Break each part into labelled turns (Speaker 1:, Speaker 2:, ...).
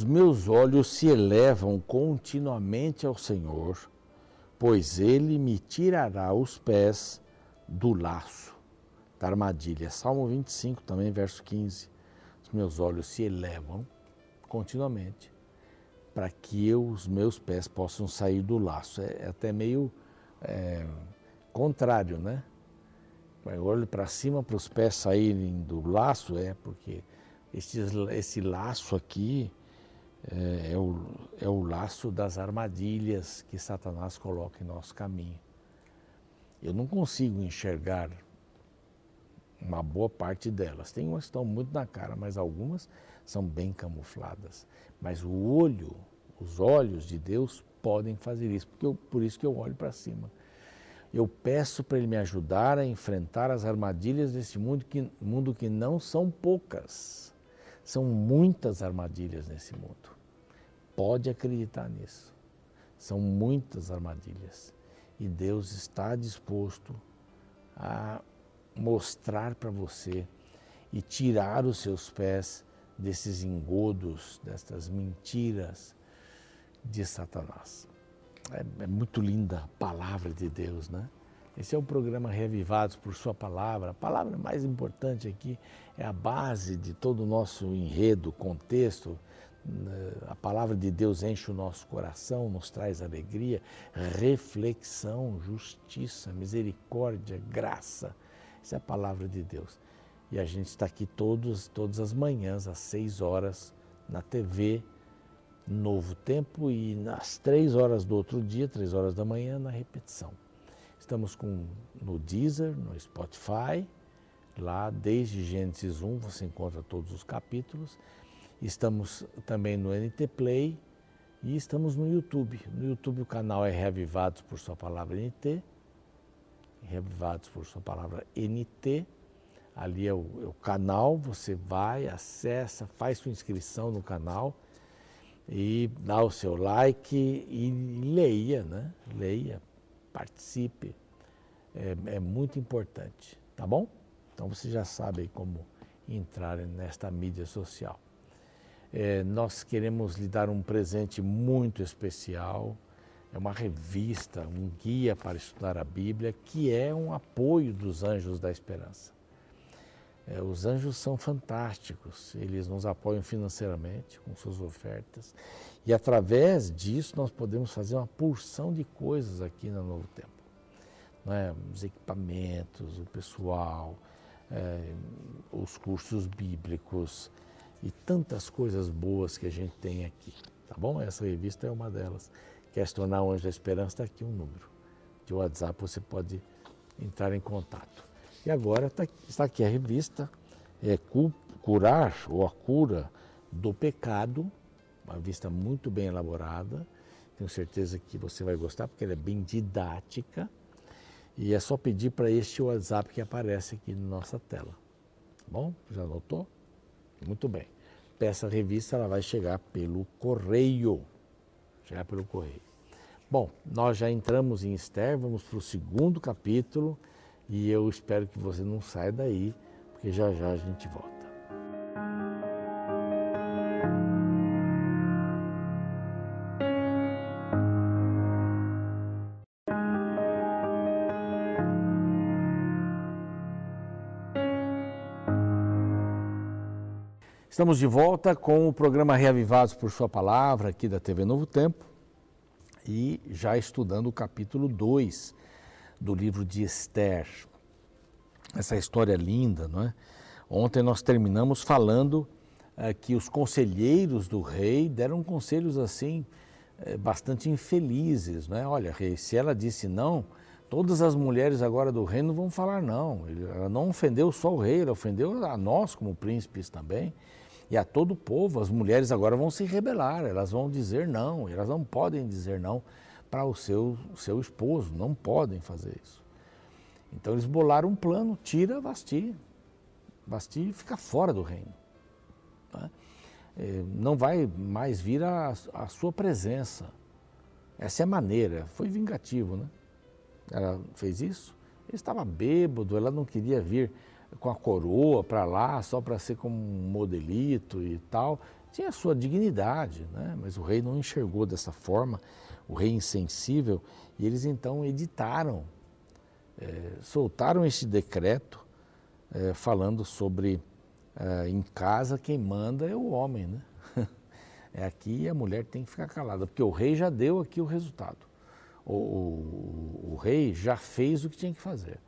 Speaker 1: Os meus olhos se elevam continuamente ao Senhor, pois ele me tirará os pés do laço, da armadilha. Salmo 25, também, verso 15. Os meus olhos se elevam continuamente para que eu, os meus pés possam sair do laço. É, é até meio é, contrário, né? Eu olho para cima para os pés saírem do laço, é porque esse, esse laço aqui é, é, o, é o laço das armadilhas que Satanás coloca em nosso caminho. Eu não consigo enxergar uma boa parte delas. Tem umas que estão muito na cara, mas algumas são bem camufladas. Mas o olho, os olhos de Deus podem fazer isso, porque eu, por isso que eu olho para cima. Eu peço para Ele me ajudar a enfrentar as armadilhas desse mundo que, mundo que não são poucas. São muitas armadilhas nesse mundo. Pode acreditar nisso. São muitas armadilhas. E Deus está disposto a mostrar para você e tirar os seus pés desses engodos, destas mentiras de Satanás. É, é, muito linda a palavra de Deus, né? Esse é o programa Revivados por Sua Palavra. A palavra mais importante aqui é a base de todo o nosso enredo, contexto. A palavra de Deus enche o nosso coração, nos traz alegria, reflexão, justiça, misericórdia, graça. Essa é a palavra de Deus. E a gente está aqui todos, todas as manhãs, às seis horas, na TV Novo Tempo e às três horas do outro dia, três horas da manhã, na repetição. Estamos com, no Deezer, no Spotify, lá desde Gênesis 1 você encontra todos os capítulos. Estamos também no NT Play e estamos no YouTube. No YouTube o canal é Reavivados por Sua Palavra NT. Reavivados por Sua Palavra NT. Ali é o, é o canal, você vai, acessa, faz sua inscrição no canal e dá o seu like e leia, né? Leia, participe. É, é muito importante, tá bom? Então você já sabe como entrar nesta mídia social. É, nós queremos lhe dar um presente muito especial. É uma revista, um guia para estudar a Bíblia, que é um apoio dos Anjos da Esperança. É, os anjos são fantásticos, eles nos apoiam financeiramente com suas ofertas e através disso nós podemos fazer uma porção de coisas aqui no Novo Tempo. É? Os equipamentos, o pessoal, é, os cursos bíblicos e tantas coisas boas que a gente tem aqui. Tá bom? Essa revista é uma delas. Quer se tornar anjo da esperança? Está aqui um número de WhatsApp, você pode entrar em contato. E agora tá, está aqui a revista é, Curar ou a Cura do Pecado, uma revista muito bem elaborada. Tenho certeza que você vai gostar porque ela é bem didática. E é só pedir para este WhatsApp que aparece aqui na nossa tela. Tá bom? Já anotou? Muito bem. Peça a revista, ela vai chegar pelo correio. Chegar pelo correio. Bom, nós já entramos em Esther, vamos para o segundo capítulo. E eu espero que você não saia daí, porque já já a gente volta. Estamos de volta com o programa Reavivados por Sua Palavra, aqui da TV Novo Tempo, e já estudando o capítulo 2 do livro de Esther. Essa história linda, não é? Ontem nós terminamos falando é, que os conselheiros do rei deram conselhos assim é, bastante infelizes, não é? Olha, rei, se ela disse não, todas as mulheres agora do reino vão falar não. Ela não ofendeu só o rei, ela ofendeu a nós como príncipes também e a todo o povo. As mulheres agora vão se rebelar, elas vão dizer não, elas não podem dizer não para o seu, seu esposo, não podem fazer isso. Então eles bolaram um plano, tira Vasti. Vasti fica fora do reino. Tá? É, não vai mais vir a, a sua presença. Essa é a maneira, foi vingativo, né? Ela fez isso, ele estava bêbado, ela não queria vir com a coroa para lá, só para ser como um modelito e tal. Tinha sua dignidade, né? mas o rei não enxergou dessa forma, o rei insensível, e eles então editaram, é, soltaram este decreto é, falando sobre é, em casa quem manda é o homem, né? É aqui a mulher tem que ficar calada, porque o rei já deu aqui o resultado. O, o, o rei já fez o que tinha que fazer.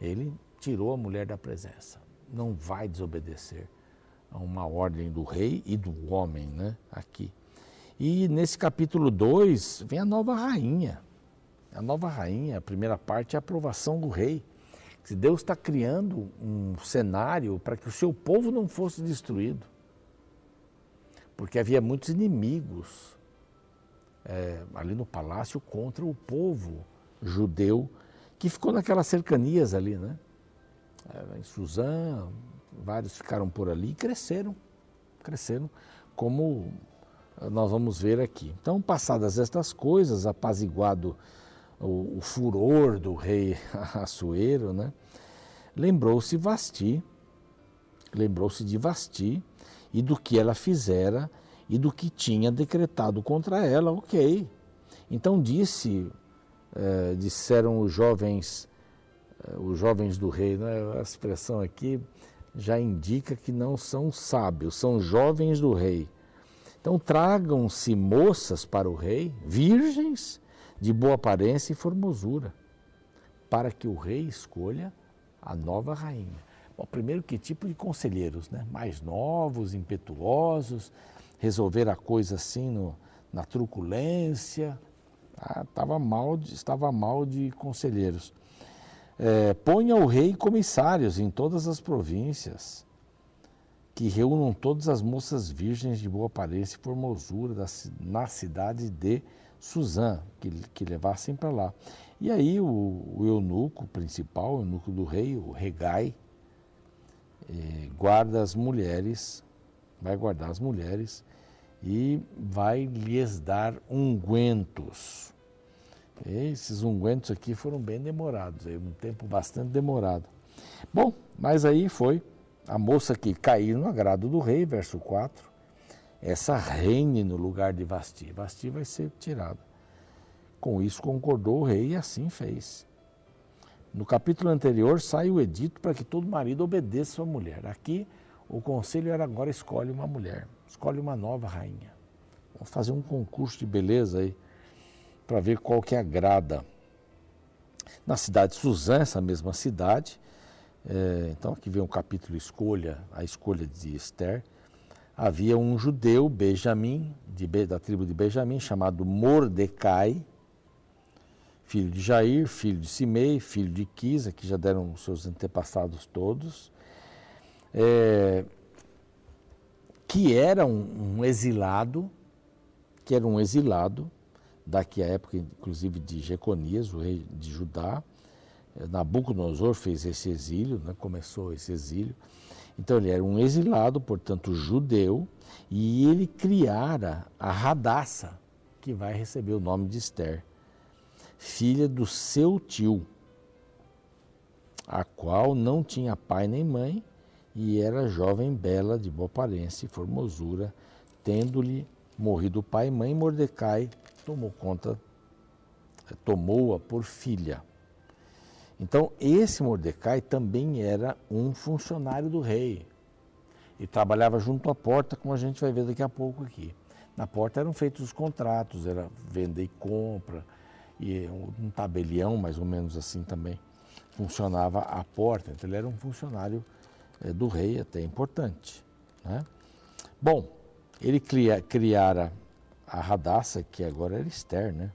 Speaker 1: Ele tirou a mulher da presença. Não vai desobedecer a uma ordem do rei e do homem, né? Aqui. E nesse capítulo 2 vem a nova rainha. A nova rainha, a primeira parte é a aprovação do rei. Deus está criando um cenário para que o seu povo não fosse destruído. Porque havia muitos inimigos é, ali no palácio contra o povo judeu que ficou naquelas cercanias ali, né? É, em Suzã, vários ficaram por ali e cresceram, cresceram, como nós vamos ver aqui. Então, passadas estas coisas, apaziguado o, o furor do rei Assuero, né? lembrou-se Vasti, lembrou-se de Vasti e do que ela fizera e do que tinha decretado contra ela, ok. Então disse, eh, disseram os jovens, eh, os jovens do rei, né? a expressão aqui já indica que não são sábios, são jovens do rei. Então tragam-se moças para o rei, virgens, de boa aparência e formosura, para que o rei escolha a nova rainha. Bom, primeiro, que tipo de conselheiros, né? Mais novos, impetuosos, resolver a coisa assim no, na truculência. Ah, tava mal estava mal de conselheiros. É, ponha o rei comissários em todas as províncias, que reúnam todas as moças virgens de boa aparência e formosura da, na cidade de Suzã, que, que levassem para lá. E aí o, o eunuco principal, o eunuco do rei, o regai, eh, guarda as mulheres, vai guardar as mulheres e vai lhes dar ungüentos. Esses ungüentos aqui foram bem demorados, aí, um tempo bastante demorado. Bom, mas aí foi a moça que caiu no agrado do rei, verso 4, essa reine no lugar de Vasti. Vasti vai ser tirada. Com isso concordou o rei e assim fez. No capítulo anterior sai o edito para que todo marido obedeça sua mulher. Aqui o conselho era agora escolhe uma mulher, escolhe uma nova rainha. Vamos fazer um concurso de beleza aí para ver qual que agrada. Na cidade de Suzã, essa mesma cidade, é, então aqui vem o capítulo escolha, a escolha de Esther havia um judeu, Benjamim, de, da tribo de Benjamim, chamado Mordecai, filho de Jair, filho de Simei, filho de Quisa, que já deram os seus antepassados todos, é, que era um, um, exilado, que era um exilado, daqui a época, inclusive, de Jeconias, o rei de Judá. Nabucodonosor fez esse exílio, né, começou esse exílio. Então ele era um exilado, portanto judeu, e ele criara a Radassa, que vai receber o nome de Esther, filha do seu tio, a qual não tinha pai nem mãe e era jovem bela, de boa aparência e formosura, tendo-lhe morrido pai e mãe, Mordecai tomou conta, tomou-a por filha. Então, esse Mordecai também era um funcionário do rei. E trabalhava junto à porta, como a gente vai ver daqui a pouco aqui. Na porta eram feitos os contratos, era venda e compra, e um tabelião, mais ou menos assim também, funcionava à porta. Então, ele era um funcionário é, do rei, até importante. Né? Bom, ele cria, criara a Radassa, que agora era Esther, né?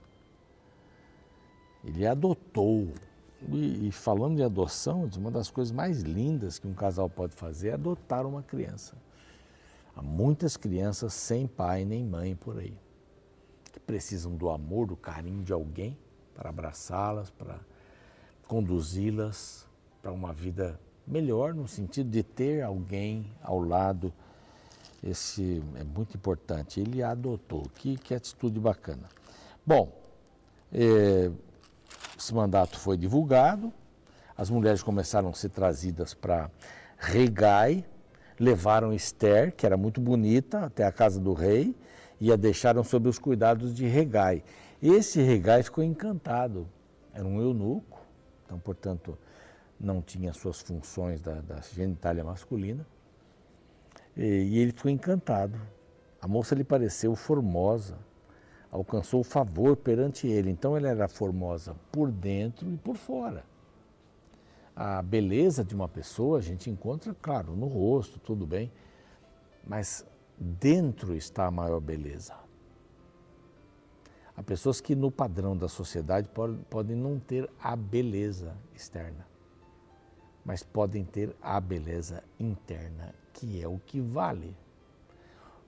Speaker 1: Ele adotou e, e, falando de adoção, uma das coisas mais lindas que um casal pode fazer é adotar uma criança. Há muitas crianças sem pai nem mãe por aí, que precisam do amor, do carinho de alguém para abraçá-las, para conduzi-las para uma vida melhor, no sentido de ter alguém ao lado. Esse é muito importante. Ele adotou. Que, que atitude bacana. Bom, é, esse mandato foi divulgado, as mulheres começaram a ser trazidas para Regai, levaram Esther, que era muito bonita, até a casa do rei e a deixaram sob os cuidados de Regai. Esse Regai ficou encantado, era um eunuco, então, portanto, não tinha suas funções da, da genitália masculina, e, ele ficou encantado. A moça lhe pareceu formosa, alcançou favor perante ele, então ela era formosa por dentro e por fora a beleza de uma pessoa a gente encontra, claro, no rosto, tudo bem, mas dentro está a maior beleza. Há pessoas que no padrão da sociedade podem não ter a beleza externa, mas podem ter a beleza interna, que é o que vale.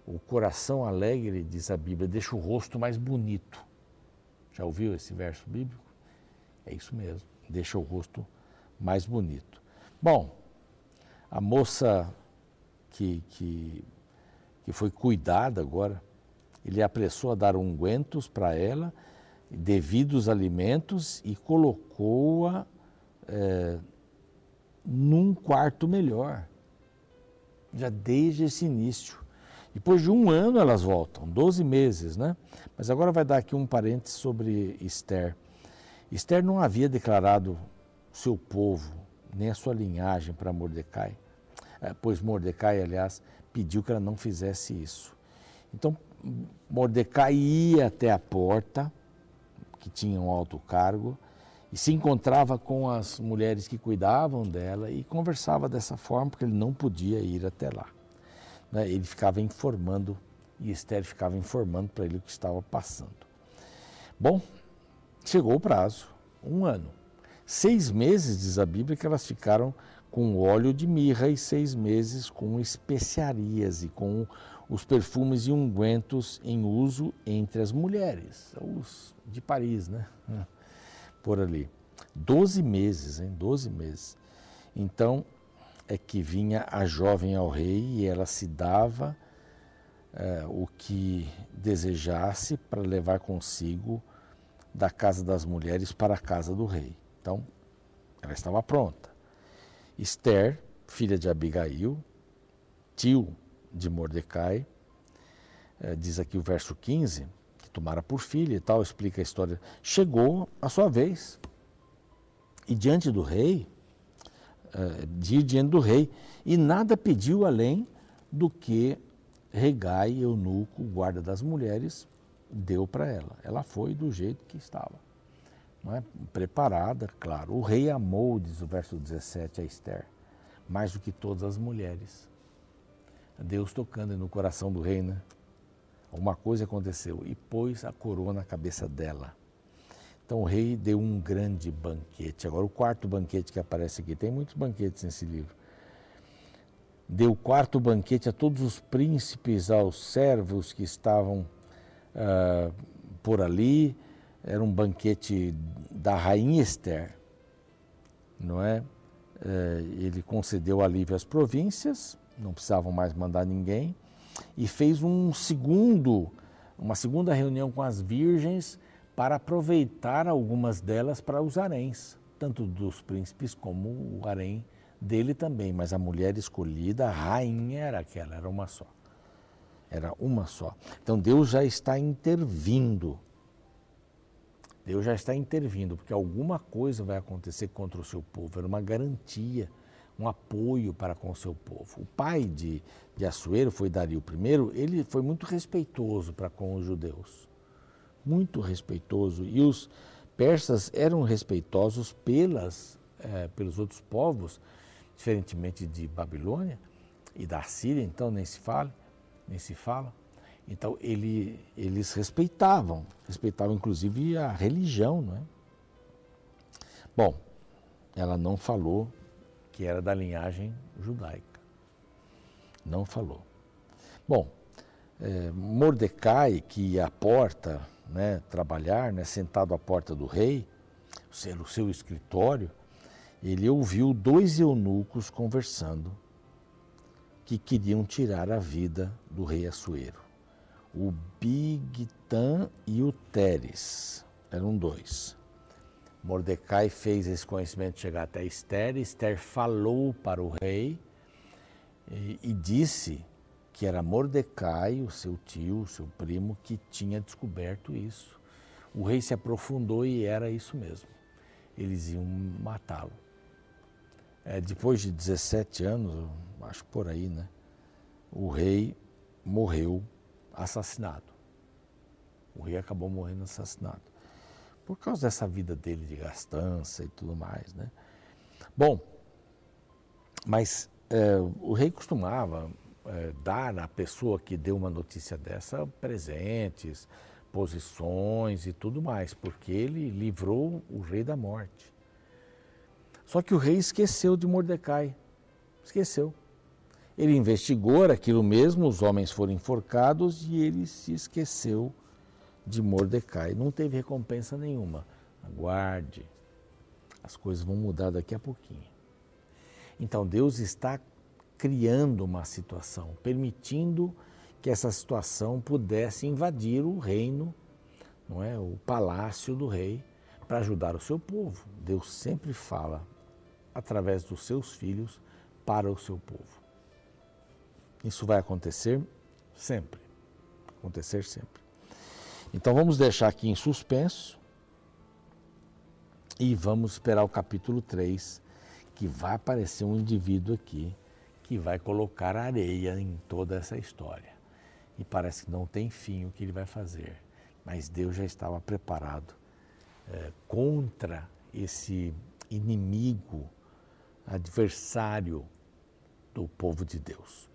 Speaker 1: O coração alegre, diz a Bíblia, deixa o rosto mais bonito. Já ouviu esse verso bíblico? É isso mesmo, deixa o rosto mais bonito. Bom, a moça que, que, que foi cuidada agora, ele apressou a dar ungüentos para ela, devidos alimentos e colocou-a é, num quarto melhor, já desde esse início. Depois de um ano elas voltam, 12 meses, né? Mas agora vai dar aqui um parênteses sobre Esther. Esther não havia declarado seu povo, nem a sua linhagem para Mordecai, é, pois Mordecai, aliás, pediu que ela não fizesse isso. Então, Mordecai ia até a porta, que tinha um alto cargo, e se encontrava com as mulheres que cuidavam dela e conversava dessa forma, porque ele não podia ir até lá. Né? Ele ficava informando, e Esther ficava informando para ele o que estava passando. Bom, chegou o prazo, um ano. Seis meses, diz a Bíblia, que elas ficaram com óleo de mirra e seis meses com especiarias e com os perfumes e ungüentos em uso entre as mulheres, os de Paris, né? Por ali. Doze meses, hein? Doze meses. Então é que vinha a jovem ao rei e ela se dava é, o que desejasse para levar consigo da casa das mulheres para a casa do rei. Então, ela estava pronta. Esther, filha de Abigail, tio de Mordecai, é, diz aqui o verso 15, que tomara por filha e tal, explica a história. Chegou a sua vez. E diante do rei, de diante do rei, e nada pediu além do que Regai, eunuco, guarda das mulheres, deu para ela. Ela foi do jeito que estava é? preparada, claro. O rei amou, diz o verso 17 a Esther, mais do que todas as mulheres. Deus tocando no coração do rei, né? Uma coisa aconteceu e pôs a coroa na cabeça dela. Então o rei deu um grande banquete. Agora, o quarto banquete que aparece aqui, tem muitos banquetes nesse livro. Deu o quarto banquete a todos os príncipes, aos servos que estavam uh, por ali, era um banquete da rainha Esther, não é? é? Ele concedeu alívio às províncias, não precisavam mais mandar ninguém, e fez um segundo, uma segunda reunião com as virgens para aproveitar algumas delas para os haréns, tanto dos príncipes como o harém dele também, mas a mulher escolhida, a rainha era aquela, era uma só. Era uma só. Então Deus já está intervindo Deus já está intervindo, porque alguma coisa vai acontecer contra o seu povo. Era uma garantia, um apoio para com o seu povo. O pai de, de Assuero foi Dario I, ele foi muito respeitoso para com os judeus. Muito respeitoso. E os persas eram respeitosos pelas, é, pelos outros povos, diferentemente de Babilônia e da Síria, então nem se fala, nem se fala. Então ele, eles respeitavam, respeitavam inclusive a religião, não é? Bom, ela não falou que era da linhagem judaica. Não falou. Bom, é, Mordecai, que ia à porta né, trabalhar, né, sentado à porta do rei, o seu escritório, ele ouviu dois eunucos conversando que queriam tirar a vida do rei Assuero o Bigtan e o Teres. Eram dois. Mordecai fez esse conhecimento chegar até Esther. Esther falou para o rei e, e disse que era Mordecai, o seu tio, o seu primo, que tinha descoberto isso. O rei se aprofundou e era isso mesmo. Eles iam matá-lo. É, depois de 17 anos, acho por aí, né? O rei morreu assassinado. O rei acabou morrendo assassinado. Por causa dessa vida dele de gastança e tudo mais, né? Bom, mas é, o rei costumava é, dar à pessoa que deu uma notícia dessa presentes, posições e tudo mais, porque ele livrou o rei da morte. Só que o rei esqueceu de Mordecai. Esqueceu. Ele investigou aquilo mesmo, os homens foram enforcados e ele se esqueceu de Mordecai. Não teve recompensa nenhuma. Aguarde, as coisas vão mudar daqui a pouquinho. Então Deus está criando uma situação, permitindo que essa situação pudesse invadir o reino, não é, o palácio do rei, para ajudar o seu povo. Deus sempre fala através dos seus filhos para o seu povo. Isso vai acontecer sempre. Acontecer sempre. Então vamos deixar aqui em suspenso e vamos esperar o capítulo 3, que vai aparecer um indivíduo aqui que vai colocar areia em toda essa história. E parece que não tem fim o que ele vai fazer. Mas Deus já estava preparado é, contra esse inimigo, adversário do povo de Deus.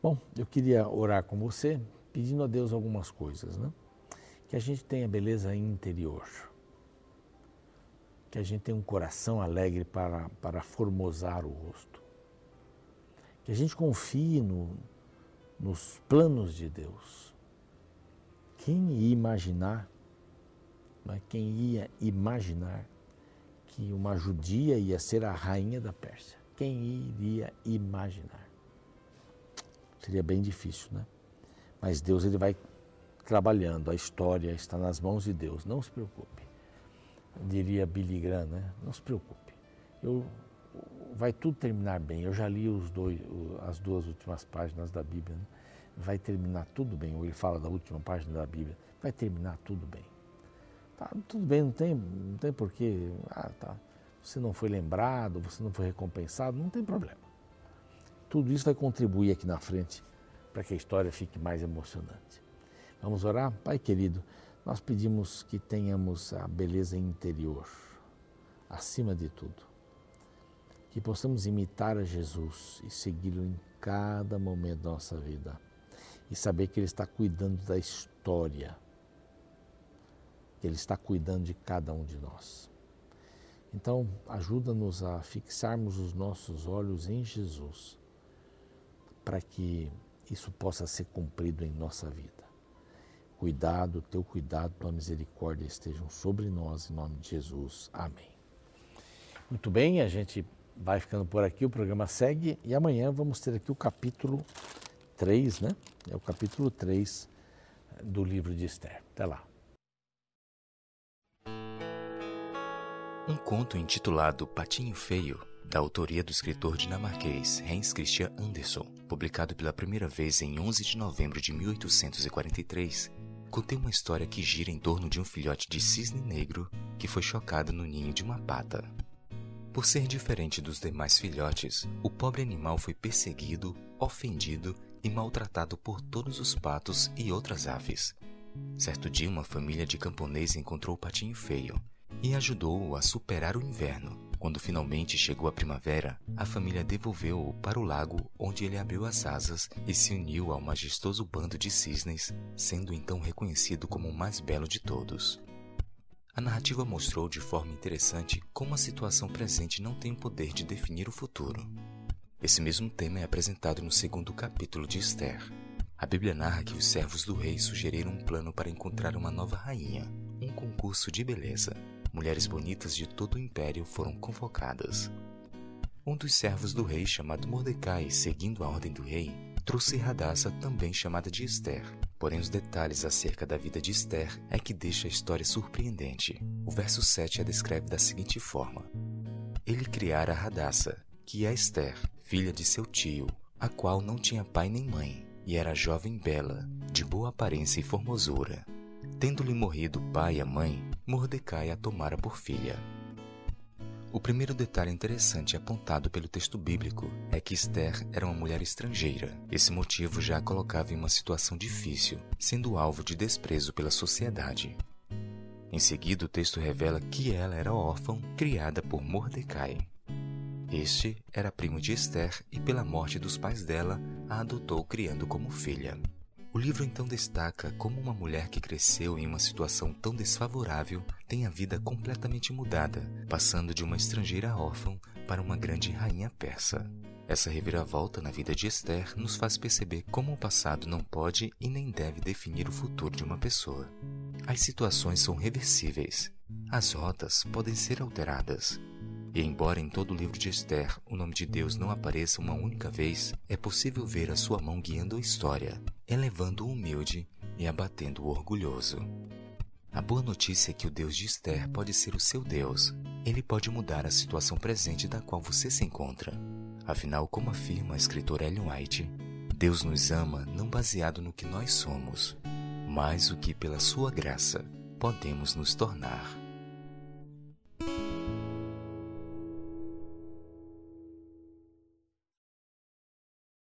Speaker 1: Bom, eu queria orar com você, pedindo a Deus algumas coisas, né? Que a gente tenha beleza interior, que a gente tenha um coração alegre para, para formosar o rosto que a gente confie no, nos planos de Deus. Quem ia imaginar, é? quem ia imaginar que uma judia ia ser a rainha da Pérsia? Quem iria imaginar? Seria bem difícil, né? Mas Deus ele vai trabalhando, a história está nas mãos de Deus, não se preocupe. Diria Billy Graham, né? Não se preocupe. Eu vai tudo terminar bem. Eu já li os dois, as duas últimas páginas da Bíblia. Né? Vai terminar tudo bem. Ou ele fala da última página da Bíblia. Vai terminar tudo bem. Tá, tudo bem, não tem, não tem porquê. Ah, tá. Você não foi lembrado, você não foi recompensado, não tem problema. Tudo isso vai contribuir aqui na frente para que a história fique mais emocionante. Vamos orar? Pai querido, nós pedimos que tenhamos a beleza interior acima de tudo que possamos imitar a Jesus e segui-lo em cada momento da nossa vida e saber que Ele está cuidando da história, que Ele está cuidando de cada um de nós. Então, ajuda-nos a fixarmos os nossos olhos em Jesus, para que isso possa ser cumprido em nossa vida. Cuidado, teu cuidado, tua misericórdia estejam sobre nós, em nome de Jesus. Amém. Muito bem, a gente vai ficando por aqui, o programa segue e amanhã vamos ter aqui o capítulo 3, né? É o capítulo 3 do livro de Esther. Até lá.
Speaker 2: Um conto intitulado Patinho Feio, da autoria do escritor dinamarquês Hans Christian Andersen, publicado pela primeira vez em 11 de novembro de 1843, contém uma história que gira em torno de um filhote de cisne negro que foi chocado no ninho de uma pata. Por ser diferente dos demais filhotes, o pobre animal foi perseguido, ofendido e maltratado por todos os patos e outras aves. Certo dia, uma família de camponês encontrou o patinho feio e ajudou-o a superar o inverno. Quando finalmente chegou a primavera, a família devolveu-o para o lago, onde ele abriu as asas e se uniu ao majestoso bando de cisnes, sendo então reconhecido como o mais belo de todos. A narrativa mostrou de forma interessante como a situação presente não tem o poder de definir o futuro. Esse mesmo tema é apresentado no segundo capítulo de Esther. A Bíblia narra que os servos do rei sugeriram um plano para encontrar uma nova rainha, um concurso de beleza. Mulheres bonitas de todo o império foram convocadas. Um dos servos do rei, chamado Mordecai, seguindo a ordem do rei, trouxe Radassa, também chamada de Esther. Porém, os detalhes acerca da vida de Esther é que deixa a história surpreendente. O verso 7 a descreve da seguinte forma: Ele criara Radassa, que é Esther, filha de seu tio, a qual não tinha pai nem mãe, e era jovem bela, de boa aparência e formosura. Tendo-lhe morrido o pai e a mãe, Mordecai a tomara por filha. O primeiro detalhe interessante apontado pelo texto bíblico é que Esther era uma mulher estrangeira. Esse motivo já a colocava em uma situação difícil, sendo alvo de desprezo pela sociedade. Em seguida, o texto revela que ela era órfã, criada por Mordecai. Este era primo de Esther e, pela morte dos pais dela, a adotou criando como filha. O livro então destaca como uma mulher que cresceu em uma situação tão desfavorável tem a vida completamente mudada, passando de uma estrangeira órfã para uma grande rainha persa. Essa reviravolta na vida de Esther nos faz perceber como o passado não pode e nem deve definir o futuro de uma pessoa. As situações são reversíveis, as rotas podem ser alteradas, e embora em todo o livro de Esther o nome de Deus não apareça uma única vez, é possível ver a sua mão guiando a história, elevando o humilde e abatendo o orgulhoso. A boa notícia é que o Deus de Esther pode ser o seu Deus. Ele pode mudar a situação presente da qual você se encontra. Afinal, como afirma a escritora Ellen White, Deus nos ama não baseado no que nós somos, mas o que pela sua graça podemos nos tornar.